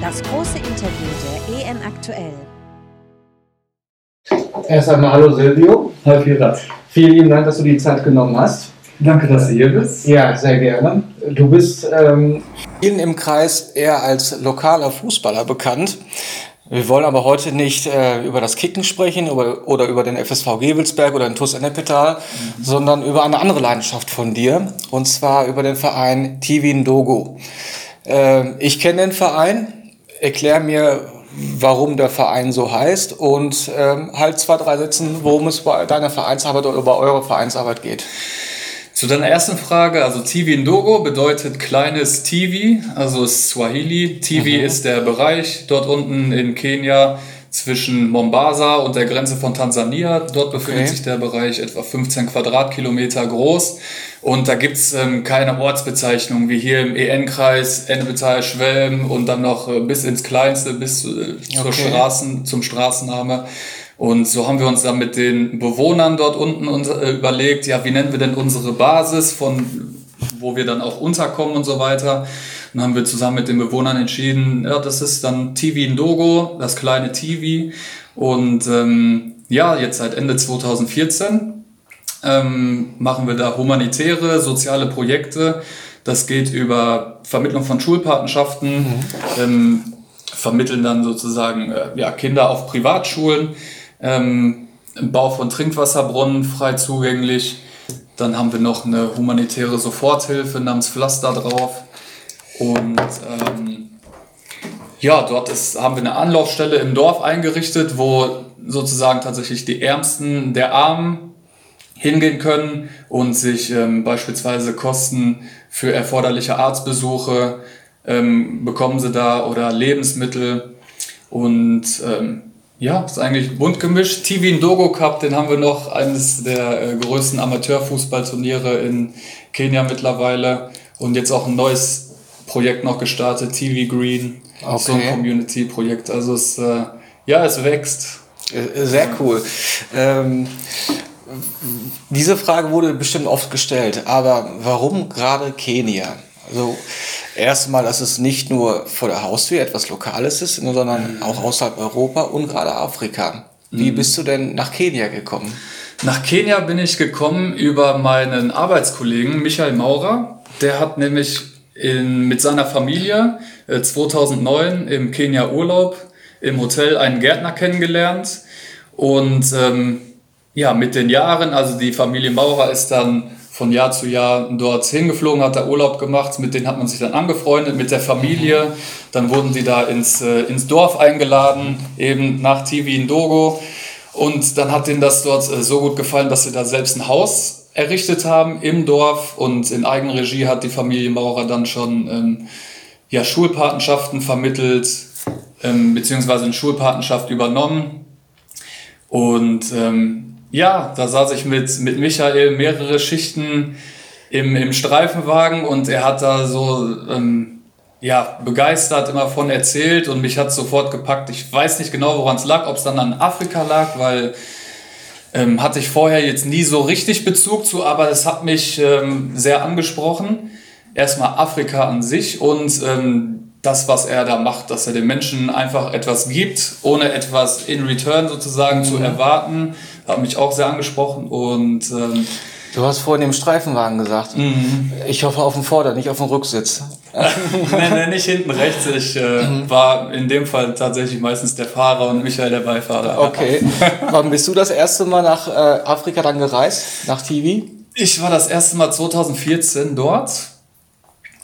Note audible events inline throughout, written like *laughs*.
Das große Interview der EM aktuell. Erst einmal hallo Silvio. Hallo Pirat. Vielen lieben Dank, dass du die Zeit genommen hast. Danke, dass du hier bist. Ja, sehr gerne. Du bist ähm, vielen im Kreis eher als lokaler Fußballer bekannt. Wir wollen aber heute nicht äh, über das Kicken sprechen oder, oder über den FSV Gewelsberg oder den TuS Ennepetal, mhm. sondern über eine andere Leidenschaft von dir, und zwar über den Verein Tivin Dogo. Äh, ich kenne den Verein, erklär mir, warum der Verein so heißt und äh, halt zwei, drei Sätzen, worum es bei deiner Vereinsarbeit oder bei eurer Vereinsarbeit geht. Zu deiner ersten Frage, also Tivi Ndogo bedeutet kleines Tivi, also Swahili. Tivi mhm. ist der Bereich dort unten in Kenia zwischen Mombasa und der Grenze von Tansania. Dort befindet okay. sich der Bereich etwa 15 Quadratkilometer groß. Und da gibt's ähm, keine Ortsbezeichnung wie hier im EN-Kreis, Ennebetal, Schwelm und dann noch äh, bis ins Kleinste, bis äh, zur okay. Straßen, zum Straßenname. Und so haben wir uns dann mit den Bewohnern dort unten äh, überlegt, ja, wie nennen wir denn unsere Basis, von wo wir dann auch unterkommen und so weiter. Dann haben wir zusammen mit den Bewohnern entschieden, ja, das ist dann TV Ndogo, das kleine TV. Und ähm, ja, jetzt seit Ende 2014 ähm, machen wir da humanitäre, soziale Projekte. Das geht über Vermittlung von Schulpatenschaften, mhm. ähm, vermitteln dann sozusagen äh, ja, Kinder auf Privatschulen ähm, Bau von Trinkwasserbrunnen frei zugänglich. Dann haben wir noch eine humanitäre Soforthilfe namens Pflaster drauf. Und ähm, ja, dort ist, haben wir eine Anlaufstelle im Dorf eingerichtet, wo sozusagen tatsächlich die Ärmsten der Armen hingehen können und sich ähm, beispielsweise Kosten für erforderliche Arztbesuche ähm, bekommen sie da oder Lebensmittel. Und ähm, ja, ist eigentlich bunt gemischt. TV Ndogo Cup, den haben wir noch, eines der äh, größten Amateurfußballturniere in Kenia mittlerweile. Und jetzt auch ein neues Projekt noch gestartet, TV Green, okay. so ein Community-Projekt. Also es, äh, ja, es wächst. Äh, sehr cool. Ähm, diese Frage wurde bestimmt oft gestellt, aber warum gerade Kenia? Also erstmal, dass es nicht nur vor der Haustür etwas Lokales ist, sondern auch außerhalb Europa und gerade Afrika. Wie mhm. bist du denn nach Kenia gekommen? Nach Kenia bin ich gekommen über meinen Arbeitskollegen Michael Maurer. Der hat nämlich in, mit seiner Familie äh, 2009 im Kenia Urlaub im Hotel einen Gärtner kennengelernt. Und ähm, ja, mit den Jahren, also die Familie Maurer ist dann von Jahr zu Jahr dort hingeflogen, hat da Urlaub gemacht, mit denen hat man sich dann angefreundet, mit der Familie. Dann wurden sie da ins, äh, ins Dorf eingeladen, eben nach TV in Dogo. Und dann hat ihnen das dort äh, so gut gefallen, dass sie da selbst ein Haus errichtet haben im Dorf und in Eigenregie hat die Familie Maurer dann schon ähm, ja, Schulpatenschaften vermittelt, ähm, beziehungsweise eine Schulpatenschaft übernommen. Und ähm, ja, da saß ich mit, mit Michael mehrere Schichten im, im Streifenwagen und er hat da so ähm, ja, begeistert immer von erzählt und mich hat sofort gepackt. Ich weiß nicht genau, woran es lag, ob es dann an Afrika lag, weil ähm, hatte ich vorher jetzt nie so richtig Bezug zu, aber es hat mich ähm, sehr angesprochen. Erstmal Afrika an sich und ähm, das, was er da macht, dass er den Menschen einfach etwas gibt, ohne etwas in return sozusagen mhm. zu erwarten, hat mich auch sehr angesprochen und ähm, Du hast vorhin im Streifenwagen gesagt. Mhm. Ich hoffe auf dem Vorder-, nicht auf dem Rücksitz. *laughs* nee, nee, nicht hinten rechts. Ich äh, mhm. war in dem Fall tatsächlich meistens der Fahrer und Michael der Beifahrer. Okay. *laughs* Wann bist du das erste Mal nach äh, Afrika dann gereist? Nach TV? Ich war das erste Mal 2014 dort.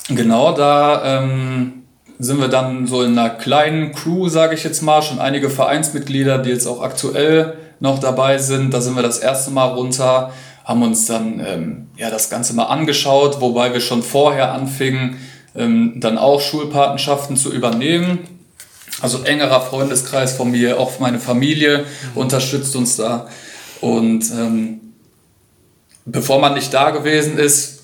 Genau, da ähm, sind wir dann so in einer kleinen Crew, sage ich jetzt mal, schon einige Vereinsmitglieder, die jetzt auch aktuell noch dabei sind. Da sind wir das erste Mal runter, haben uns dann ähm, ja, das Ganze mal angeschaut, wobei wir schon vorher anfingen, ähm, dann auch Schulpatenschaften zu übernehmen. Also engerer Freundeskreis von mir, auch meine Familie mhm. unterstützt uns da. Und ähm, bevor man nicht da gewesen ist,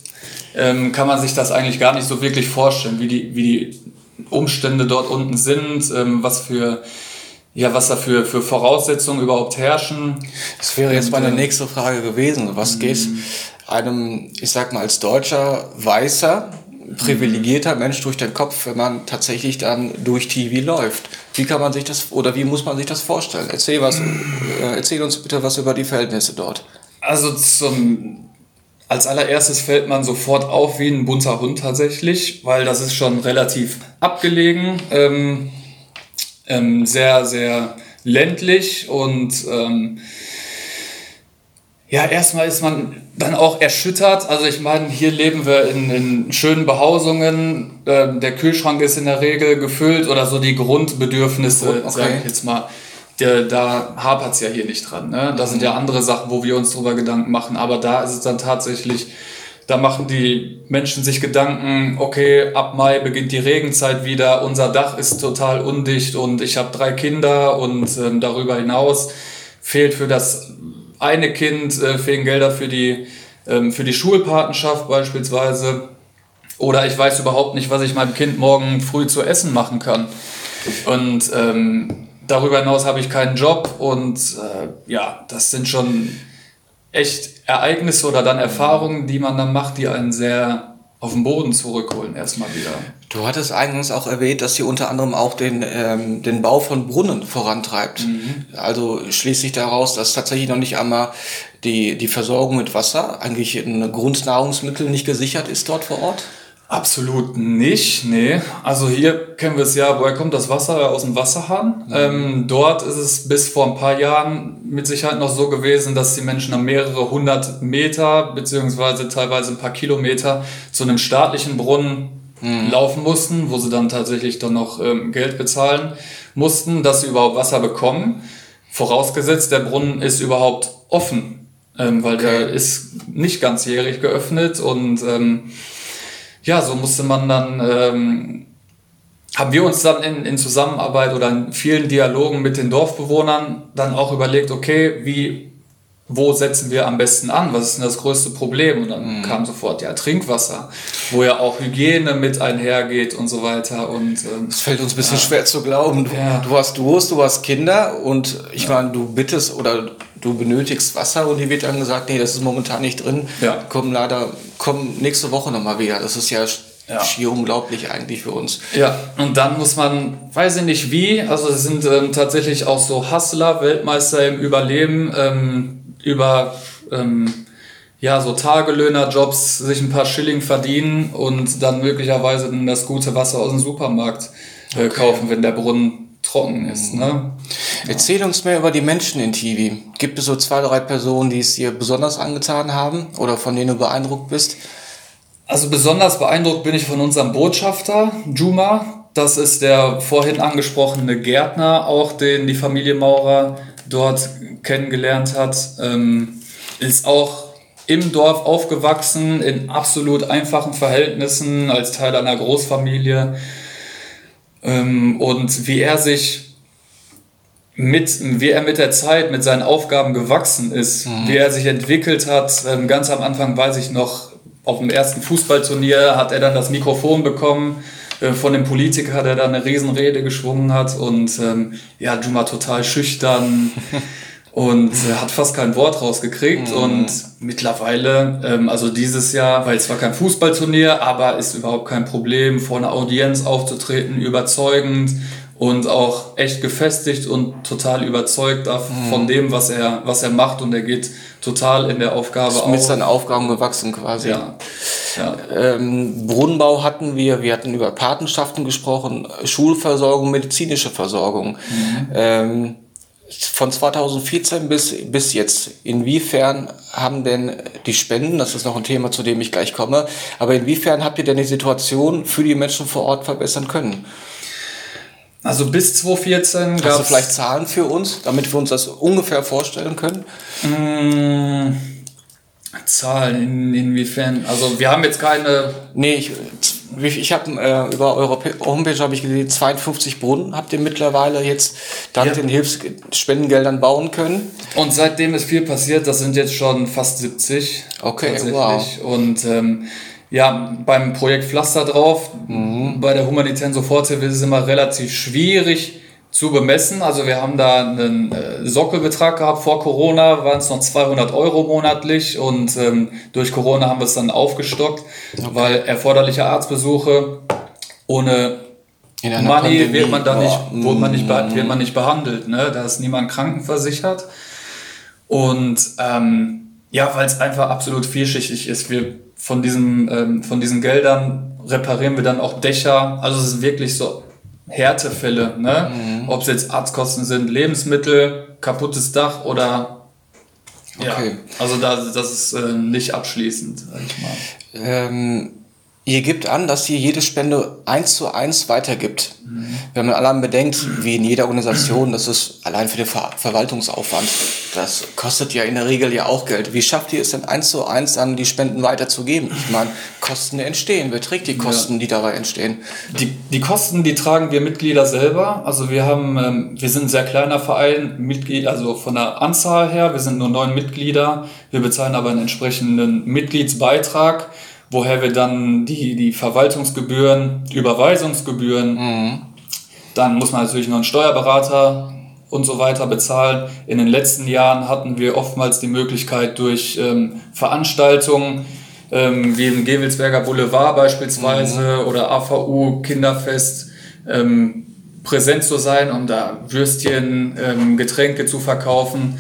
ähm, kann man sich das eigentlich gar nicht so wirklich vorstellen, wie die, wie die Umstände dort unten sind, ähm, was für ja, was da für, für Voraussetzungen überhaupt herrschen. Das wäre jetzt meine äh, nächste Frage gewesen. Was geht einem, ich sag mal, als Deutscher Weißer privilegierter Mensch durch den Kopf, wenn man tatsächlich dann durch TV läuft? Wie kann man sich das oder wie muss man sich das vorstellen? Erzähl was, äh, erzähl uns bitte was über die Verhältnisse dort. Also zum als allererstes fällt man sofort auf wie ein bunter Hund tatsächlich, weil das ist schon relativ abgelegen, ähm, ähm, sehr, sehr ländlich und ähm, ja, erstmal ist man dann auch erschüttert. Also ich meine, hier leben wir in, in schönen Behausungen. Ähm, der Kühlschrank ist in der Regel gefüllt oder so die Grundbedürfnisse, okay. sage ich jetzt mal. Der, da hapert es ja hier nicht dran. Ne? Da sind ja andere Sachen, wo wir uns drüber Gedanken machen. Aber da ist es dann tatsächlich, da machen die Menschen sich Gedanken, okay, ab Mai beginnt die Regenzeit wieder, unser Dach ist total undicht und ich habe drei Kinder und ähm, darüber hinaus fehlt für das eine Kind äh, fehlen Gelder für die, ähm, für die Schulpatenschaft beispielsweise. Oder ich weiß überhaupt nicht, was ich meinem Kind morgen früh zu essen machen kann. Und ähm, darüber hinaus habe ich keinen Job. Und äh, ja, das sind schon echt Ereignisse oder dann Erfahrungen, die man dann macht, die einen sehr auf den Boden zurückholen erstmal wieder. Du hattest eingangs auch erwähnt, dass sie unter anderem auch den, ähm, den Bau von Brunnen vorantreibt. Mhm. Also schließt sich daraus, dass tatsächlich noch nicht einmal die, die Versorgung mit Wasser, eigentlich ein Grundnahrungsmittel nicht gesichert ist dort vor Ort? Absolut nicht, nee. Also hier kennen wir es ja, woher kommt das Wasser? Aus dem Wasserhahn. Mhm. Ähm, dort ist es bis vor ein paar Jahren mit Sicherheit noch so gewesen, dass die Menschen dann mehrere hundert Meter beziehungsweise teilweise ein paar Kilometer zu einem staatlichen Brunnen mhm. laufen mussten, wo sie dann tatsächlich dann noch ähm, Geld bezahlen mussten, dass sie überhaupt Wasser bekommen. Vorausgesetzt, der Brunnen ist überhaupt offen, ähm, weil okay. der ist nicht ganzjährig geöffnet und ähm, ja, so musste man dann, ähm, haben wir uns dann in, in Zusammenarbeit oder in vielen Dialogen mit den Dorfbewohnern dann auch überlegt, okay, wie, wo setzen wir am besten an? Was ist denn das größte Problem? Und dann mhm. kam sofort ja Trinkwasser, wo ja auch Hygiene mit einhergeht und so weiter. Und ähm, es fällt uns ein bisschen ja. schwer zu glauben. Du, ja. du hast Durst, du hast Kinder und ich ja. meine, du bittest oder du benötigst Wasser und hier wird dann gesagt, nee, das ist momentan nicht drin. Ja. Kommen leider, kommen nächste Woche nochmal wieder. Das ist ja, ja, schier unglaublich eigentlich für uns. Ja, und dann muss man, weiß ich nicht wie, also es sind ähm, tatsächlich auch so Hustler, Weltmeister im Überleben, ähm, über ähm, ja, so Tagelöhnerjobs sich ein paar Schilling verdienen und dann möglicherweise das gute Wasser aus dem Supermarkt äh, okay. kaufen, wenn der Brunnen trocken ist. Ne? Erzähl uns mehr über die Menschen in Tivi. Gibt es so zwei, drei Personen, die es dir besonders angetan haben oder von denen du beeindruckt bist? Also besonders beeindruckt bin ich von unserem Botschafter, Juma. Das ist der vorhin angesprochene Gärtner, auch den die Familie Maurer dort kennengelernt hat. Ähm, ist auch im Dorf aufgewachsen, in absolut einfachen Verhältnissen, als Teil einer Großfamilie ähm, und wie er sich mit, wie er mit der Zeit, mit seinen Aufgaben gewachsen ist, mhm. wie er sich entwickelt hat. Ähm, ganz am Anfang weiß ich noch, auf dem ersten Fußballturnier hat er dann das Mikrofon bekommen äh, von dem Politiker, der da eine Riesenrede geschwungen hat und ähm, ja, Juma total schüchtern. *laughs* und äh, hat fast kein Wort rausgekriegt. Mhm. Und mittlerweile, ähm, also dieses Jahr, weil es war kein Fußballturnier, aber ist überhaupt kein Problem, vor einer Audienz aufzutreten, überzeugend und auch echt gefestigt und total überzeugt mhm. von dem, was er, was er macht. Und er geht total in der Aufgabe ist mit seinen Aufgaben gewachsen quasi. Ja. ja. Ähm, Brunnenbau hatten wir, wir hatten über Patenschaften gesprochen, Schulversorgung, medizinische Versorgung. Mhm. Ähm, von 2014 bis, bis jetzt, inwiefern haben denn die Spenden, das ist noch ein Thema, zu dem ich gleich komme, aber inwiefern habt ihr denn die Situation für die Menschen vor Ort verbessern können? Also bis 2014 gab es. Hast du vielleicht Zahlen für uns, damit wir uns das ungefähr vorstellen können? Mmh, Zahlen, in, inwiefern? Also wir haben jetzt keine. Nee, ich, ich habe äh, über eure Homepage habe ich gesehen, 52 Brunnen habt ihr mittlerweile jetzt dank ja. den Hilfspendengeldern bauen können. Und seitdem ist viel passiert, das sind jetzt schon fast 70. Okay, wow. Und ähm, ja, beim Projekt Pflaster drauf, mhm. bei der humanitären Soforthilfe ist es immer relativ schwierig, zu bemessen. Also wir haben da einen äh, Sockelbetrag gehabt. Vor Corona waren es noch 200 Euro monatlich und ähm, durch Corona haben wir es dann aufgestockt, okay. weil erforderliche Arztbesuche ohne Money wird man da nicht, oh. man nicht, wird man nicht behandelt. Ne? Da ist niemand krankenversichert. Und ähm, ja, weil es einfach absolut vielschichtig ist. Wir von diesem, ähm, von diesen Geldern reparieren wir dann auch Dächer. Also es ist wirklich so Härtefälle, ne? Mhm. Ob es jetzt Arztkosten sind, Lebensmittel, kaputtes Dach oder ja. Okay. Also da, das ist äh, nicht abschließend, sag ich mal. Ähm, Ihr gebt an, dass ihr jede Spende eins zu eins weitergibt. Mhm. Wenn man allein bedenkt, wie in jeder Organisation, das ist allein für den Ver Verwaltungsaufwand, das kostet ja in der Regel ja auch Geld. Wie schafft ihr es denn eins zu eins dann die Spenden weiterzugeben? Ich meine, Kosten entstehen. Wer trägt die Kosten, ja. die dabei entstehen? Die, die Kosten, die tragen wir Mitglieder selber. Also wir haben, ähm, wir sind ein sehr kleiner Verein, Mitglied, also von der Anzahl her, wir sind nur neun Mitglieder. Wir bezahlen aber einen entsprechenden Mitgliedsbeitrag woher wir dann die, die Verwaltungsgebühren, Überweisungsgebühren, mhm. dann muss man natürlich noch einen Steuerberater und so weiter bezahlen. In den letzten Jahren hatten wir oftmals die Möglichkeit durch ähm, Veranstaltungen, ähm, wie im Gewelsberger Boulevard beispielsweise mhm. oder AVU Kinderfest, ähm, präsent zu sein, um da Würstchen, ähm, Getränke zu verkaufen.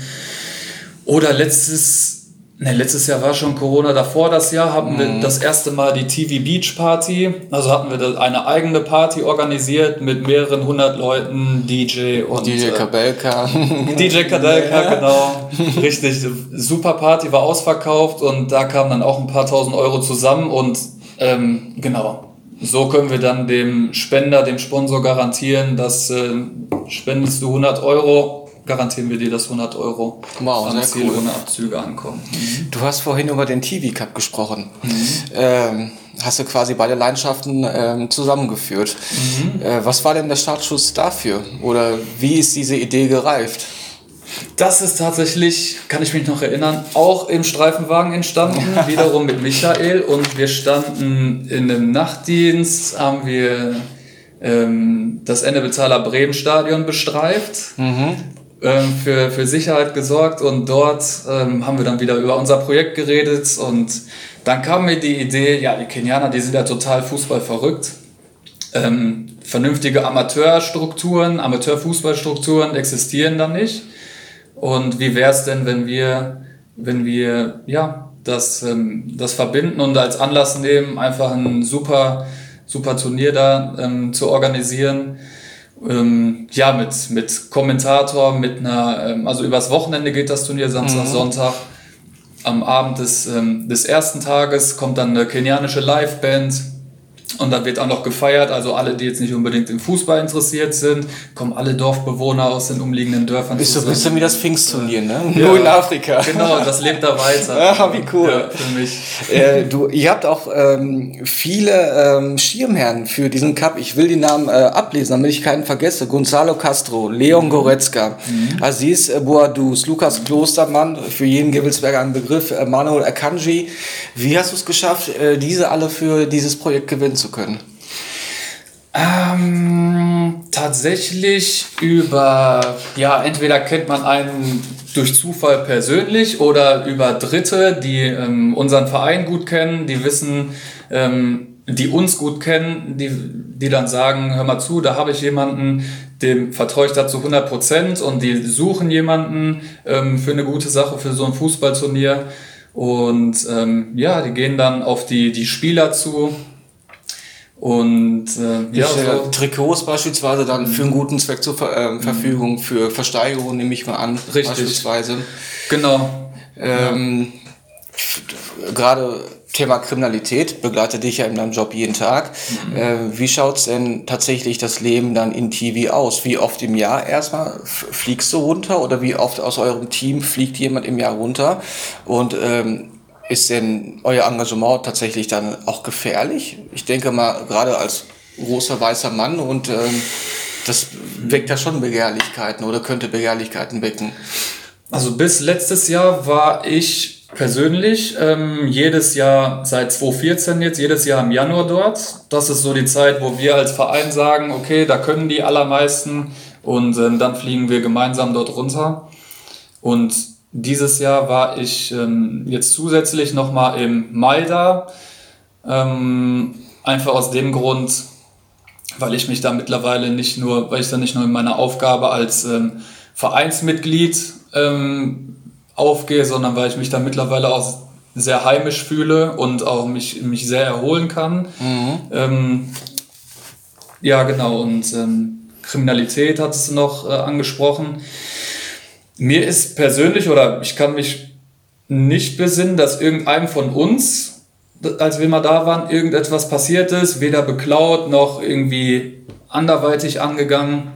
Oder letztes Ne, letztes Jahr war schon Corona, davor das Jahr hatten wir mhm. das erste Mal die TV Beach Party. Also hatten wir eine eigene Party organisiert mit mehreren hundert Leuten, DJ und. DJ äh, Kabelka. *laughs* DJ Kabelka, ja. genau. Richtig. Super Party war ausverkauft und da kamen dann auch ein paar tausend Euro zusammen und ähm, genau. So können wir dann dem Spender, dem Sponsor garantieren, dass äh, spendest du 100 Euro, garantieren wir dir, dass 100 Euro wow, am Ziel cool. ohne Abzüge ankommen. Mhm. Du hast vorhin über den TV Cup gesprochen. Mhm. Ähm, hast du quasi beide Leidenschaften ähm, zusammengeführt. Mhm. Äh, was war denn der Startschuss dafür? Oder wie ist diese Idee gereift? Das ist tatsächlich, kann ich mich noch erinnern, auch im Streifenwagen entstanden, *laughs* wiederum mit Michael. Und wir standen in einem Nachtdienst, haben wir ähm, das Ende Bezahler Bremen Stadion bestreift. Mhm ähm, für, für Sicherheit gesorgt und dort ähm, haben wir dann wieder über unser Projekt geredet und dann kam mir die Idee, ja, die Kenianer, die sind ja total Fußball verrückt. Ähm, vernünftige Amateurstrukturen, Amateurfußballstrukturen existieren da nicht. Und wie wäre es denn, wenn wir, wenn wir ja, das, ähm, das verbinden und als Anlass nehmen, einfach ein super, super Turnier da ähm, zu organisieren? Ähm, ja, mit, mit Kommentator, mit einer, ähm, also übers Wochenende geht das Turnier, Samstag, mhm. Sonntag. Am Abend des, ähm, des ersten Tages kommt dann eine kenianische Liveband und dann wird auch noch gefeiert, also alle, die jetzt nicht unbedingt im Fußball interessiert sind, kommen alle Dorfbewohner aus den umliegenden Dörfern Ist so ein bisschen wie das Pfingstturnier, ne? Ja, Nur in Afrika. Genau, das lebt da weiter. ja, *laughs* wie cool. Ja, für mich. Äh, du, ihr habt auch ähm, viele ähm, Schirmherren für diesen Cup. Ich will die Namen äh, ablesen, damit ich keinen vergesse. Gonzalo Castro, Leon mhm. Goretzka, mhm. Aziz Boadus, Lukas Klostermann, für jeden Gibbelsberger ein Begriff, äh, Manuel Akanji. Wie hast du es geschafft, äh, diese alle für dieses Projekt gewinnen zu können? Ähm, tatsächlich über, ja, entweder kennt man einen durch Zufall persönlich oder über Dritte, die ähm, unseren Verein gut kennen, die wissen, ähm, die uns gut kennen, die, die dann sagen, hör mal zu, da habe ich jemanden, dem vertraue ich dazu 100 Prozent und die suchen jemanden ähm, für eine gute Sache, für so ein Fußballturnier. Und ähm, ja, die gehen dann auf die, die Spieler zu, und äh, ja, so Trikots beispielsweise dann für einen guten Zweck zur Ver äh, Verfügung, für Versteigerung nehme ich mal an, Richtig. beispielsweise. Genau. Ähm, ja. Gerade Thema Kriminalität begleitet dich ja in deinem Job jeden Tag. Mhm. Äh, wie schaut's denn tatsächlich das Leben dann in TV aus? Wie oft im Jahr erstmal fliegst du runter oder wie oft aus eurem Team fliegt jemand im Jahr runter? Und ähm, ist denn euer Engagement tatsächlich dann auch gefährlich? Ich denke mal, gerade als großer weißer Mann und ähm, das weckt ja schon Begehrlichkeiten oder könnte Begehrlichkeiten wecken. Also bis letztes Jahr war ich persönlich ähm, jedes Jahr seit 2014 jetzt jedes Jahr im Januar dort. Das ist so die Zeit, wo wir als Verein sagen, okay, da können die allermeisten Und ähm, dann fliegen wir gemeinsam dort runter. Und dieses Jahr war ich ähm, jetzt zusätzlich nochmal im Mai da. Ähm, einfach aus dem Grund, weil ich mich da mittlerweile nicht nur, weil ich da nicht nur in meiner Aufgabe als ähm, Vereinsmitglied ähm, aufgehe, sondern weil ich mich da mittlerweile auch sehr heimisch fühle und auch mich, mich sehr erholen kann. Mhm. Ähm, ja, genau. Und ähm, Kriminalität hat es noch äh, angesprochen. Mir ist persönlich oder ich kann mich nicht besinnen, dass irgendeinem von uns, als wir mal da waren, irgendetwas passiert ist, weder beklaut noch irgendwie anderweitig angegangen.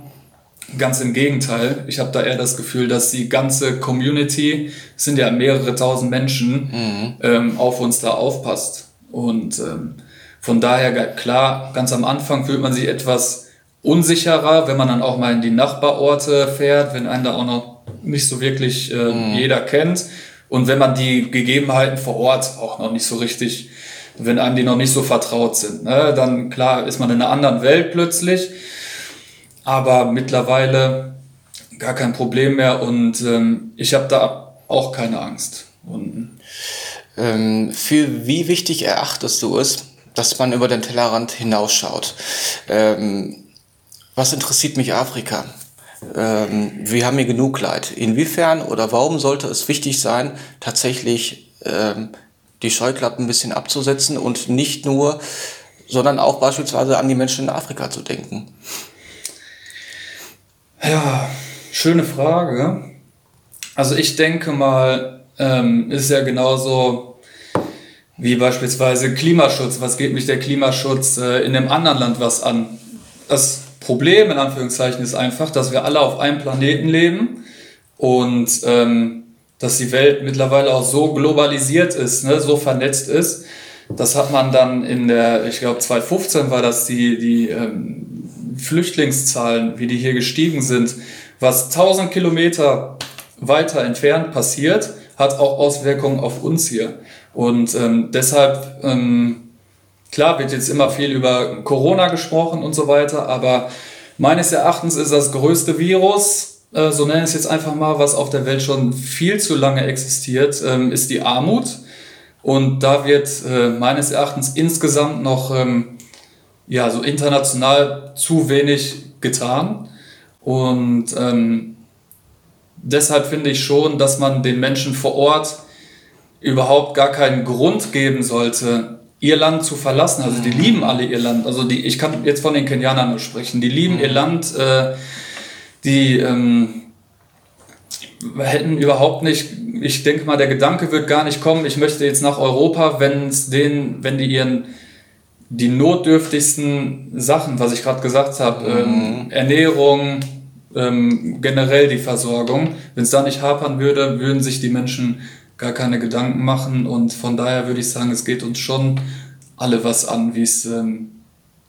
Ganz im Gegenteil. Ich habe da eher das Gefühl, dass die ganze Community, es sind ja mehrere tausend Menschen, mhm. ähm, auf uns da aufpasst. Und ähm, von daher, klar, ganz am Anfang fühlt man sich etwas unsicherer, wenn man dann auch mal in die Nachbarorte fährt, wenn einen da auch noch nicht so wirklich äh, mhm. jeder kennt. Und wenn man die Gegebenheiten vor Ort auch noch nicht so richtig, wenn einem die noch nicht so vertraut sind, ne, dann klar ist man in einer anderen Welt plötzlich aber mittlerweile gar kein Problem mehr und ähm, ich habe da auch keine Angst. Und ähm, für wie wichtig erachtest du es, dass man über den Tellerrand hinausschaut? Ähm, was interessiert mich Afrika? Ähm, wir haben hier genug Leid. Inwiefern oder warum sollte es wichtig sein, tatsächlich ähm, die Scheuklappen ein bisschen abzusetzen und nicht nur, sondern auch beispielsweise an die Menschen in Afrika zu denken? Ja, schöne Frage. Also ich denke mal, ähm, ist ja genauso wie beispielsweise Klimaschutz. Was geht mich der Klimaschutz äh, in einem anderen Land was an? Das Problem in Anführungszeichen ist einfach, dass wir alle auf einem Planeten leben und ähm, dass die Welt mittlerweile auch so globalisiert ist, ne, so vernetzt ist. Das hat man dann in der, ich glaube 2015 war das die, die ähm, Flüchtlingszahlen, wie die hier gestiegen sind, was 1000 Kilometer weiter entfernt passiert, hat auch Auswirkungen auf uns hier. Und ähm, deshalb, ähm, klar wird jetzt immer viel über Corona gesprochen und so weiter, aber meines Erachtens ist das größte Virus, äh, so nenne ich es jetzt einfach mal, was auf der Welt schon viel zu lange existiert, ähm, ist die Armut. Und da wird äh, meines Erachtens insgesamt noch ähm, ja, so international zu wenig getan. Und ähm, deshalb finde ich schon, dass man den Menschen vor Ort überhaupt gar keinen Grund geben sollte, ihr Land zu verlassen. Also die lieben alle ihr Land. Also die, ich kann jetzt von den Kenianern nur sprechen. Die lieben ihr Land. Äh, die ähm, hätten überhaupt nicht, ich denke mal, der Gedanke wird gar nicht kommen, ich möchte jetzt nach Europa, wenn es denen, wenn die ihren die notdürftigsten Sachen, was ich gerade gesagt habe, mhm. ähm, Ernährung, ähm, generell die Versorgung, wenn es da nicht hapern würde, würden sich die Menschen gar keine Gedanken machen und von daher würde ich sagen, es geht uns schon alle was an, wie es ähm,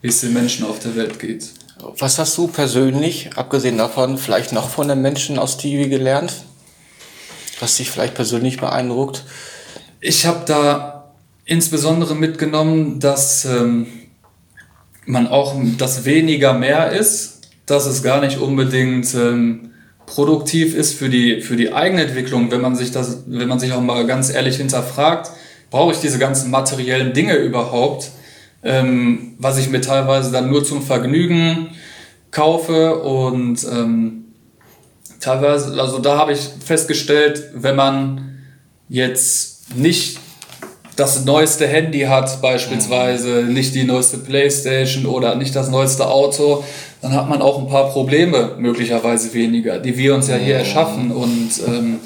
wie es den Menschen auf der Welt geht. Was hast du persönlich, abgesehen davon, vielleicht noch von den Menschen aus TV gelernt? Was dich vielleicht persönlich beeindruckt? Ich habe da insbesondere mitgenommen, dass ähm, man auch, dass weniger mehr ist, dass es gar nicht unbedingt ähm, produktiv ist für die, für die eigene Entwicklung, wenn man sich das, wenn man sich auch mal ganz ehrlich hinterfragt, brauche ich diese ganzen materiellen Dinge überhaupt, ähm, was ich mir teilweise dann nur zum Vergnügen kaufe und ähm, teilweise, also da habe ich festgestellt, wenn man jetzt nicht das neueste Handy hat, beispielsweise mhm. nicht die neueste Playstation oder nicht das neueste Auto, dann hat man auch ein paar Probleme möglicherweise weniger, die wir uns ja hier mhm. erschaffen. Und ähm,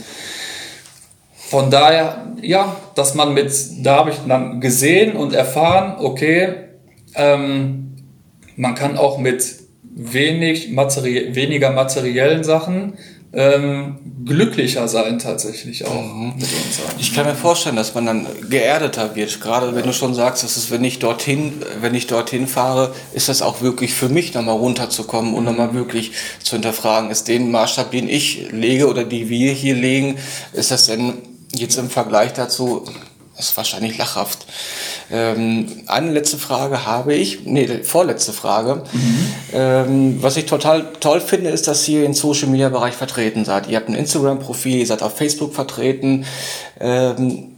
von daher, ja, dass man mit, da habe ich dann gesehen und erfahren, okay, ähm, man kann auch mit wenig materi weniger materiellen Sachen ähm, glücklicher sein tatsächlich auch mhm. mit uns. Ich kann mir vorstellen, dass man dann geerdeter wird. Gerade wenn du schon sagst, dass es, wenn ich dorthin, wenn ich dorthin fahre, ist das auch wirklich für mich nochmal runterzukommen und nochmal wirklich zu hinterfragen, ist den Maßstab, den ich lege oder die wir hier legen, ist das denn jetzt im Vergleich dazu, ist wahrscheinlich lachhaft. Ähm, eine letzte Frage habe ich, nee, vorletzte Frage. Mhm. Ähm, was ich total toll finde, ist, dass ihr im Social Media Bereich vertreten seid. Ihr habt ein Instagram-Profil, ihr seid auf Facebook vertreten. Ähm,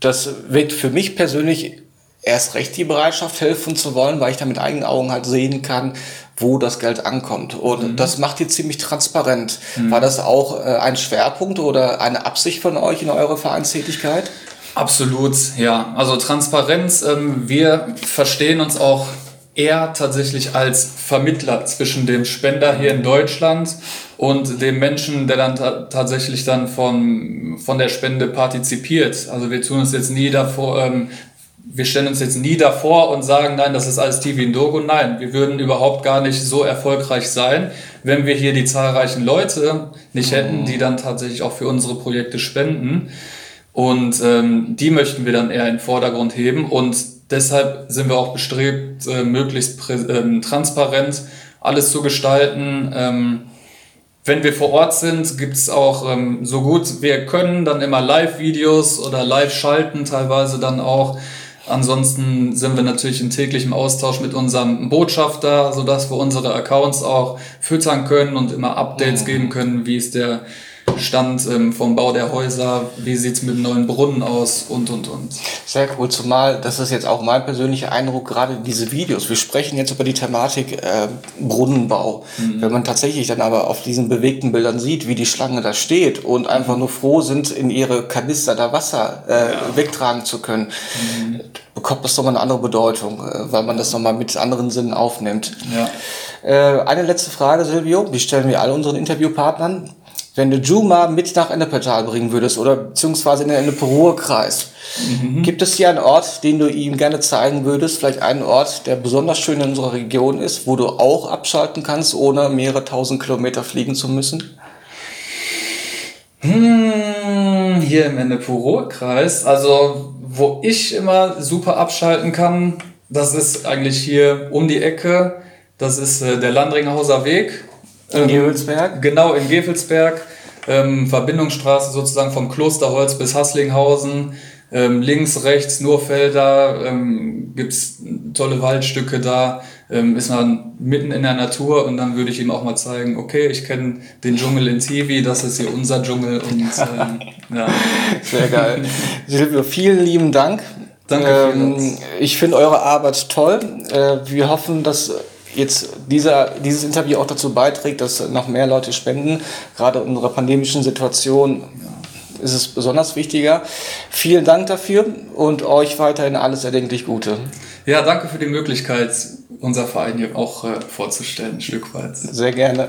das weckt für mich persönlich erst recht die Bereitschaft, helfen zu wollen, weil ich da mit eigenen Augen halt sehen kann, wo das Geld ankommt. Und mhm. das macht ihr ziemlich transparent. Mhm. War das auch äh, ein Schwerpunkt oder eine Absicht von euch in eurer Vereinstätigkeit? Absolut, ja. Also Transparenz, ähm, wir verstehen uns auch eher tatsächlich als Vermittler zwischen dem Spender hier in Deutschland und dem Menschen, der dann ta tatsächlich dann von, von der Spende partizipiert. Also wir tun uns jetzt nie davor, ähm, wir stellen uns jetzt nie davor und sagen, nein, das ist alles TV Indogo. Nein, wir würden überhaupt gar nicht so erfolgreich sein, wenn wir hier die zahlreichen Leute nicht hätten, die dann tatsächlich auch für unsere Projekte spenden. Und ähm, die möchten wir dann eher in den Vordergrund heben. Und deshalb sind wir auch bestrebt, äh, möglichst ähm, transparent alles zu gestalten. Ähm, wenn wir vor Ort sind, gibt's auch ähm, so gut wir können dann immer Live-Videos oder Live-Schalten teilweise dann auch Ansonsten sind wir natürlich in täglichem Austausch mit unserem Botschafter, sodass wir unsere Accounts auch füttern können und immer Updates mhm. geben können, wie ist der Stand ähm, vom Bau der Häuser, wie sieht's mit neuen Brunnen aus und, und, und. Sehr cool, zumal, das ist jetzt auch mein persönlicher Eindruck, gerade diese Videos, wir sprechen jetzt über die Thematik äh, Brunnenbau. Mhm. Wenn man tatsächlich dann aber auf diesen bewegten Bildern sieht, wie die Schlange da steht und einfach nur froh sind, in ihre Kanister da Wasser äh, ja. wegtragen zu können, mhm. bekommt das nochmal eine andere Bedeutung, äh, weil man das nochmal mit anderen Sinnen aufnimmt. Ja. Äh, eine letzte Frage, Silvio, die stellen wir alle unseren Interviewpartnern wenn du Juma mit nach Ennepetal bringen würdest oder beziehungsweise in den Ennepe-Ruhr-Kreis, mhm. gibt es hier einen Ort, den du ihm gerne zeigen würdest? Vielleicht einen Ort, der besonders schön in unserer Region ist, wo du auch abschalten kannst, ohne mehrere tausend Kilometer fliegen zu müssen? Hm, hier im Ennepe-Ruhr-Kreis, also wo ich immer super abschalten kann, das ist eigentlich hier um die Ecke. Das ist äh, der Landringhauser Weg. In ähm, Gevelsberg? Genau, in Gevelsberg. Ähm, Verbindungsstraße sozusagen vom Klosterholz bis Hasslinghausen. Ähm, links, rechts nur Felder, ähm, gibt tolle Waldstücke da, ähm, ist man mitten in der Natur und dann würde ich ihm auch mal zeigen, okay, ich kenne den Dschungel in Tivi, das ist hier unser Dschungel und *laughs* ähm, ja. Sehr geil. Silvio, vielen lieben Dank. Danke. Ähm, ich finde eure Arbeit toll. Äh, wir hoffen, dass jetzt dieser, dieses Interview auch dazu beiträgt, dass noch mehr Leute spenden. Gerade in unserer pandemischen Situation ist es besonders wichtiger. Vielen Dank dafür und euch weiterhin alles erdenklich Gute. Ja, danke für die Möglichkeit, unser Verein hier auch äh, vorzustellen, ein Stück weit. Sehr gerne.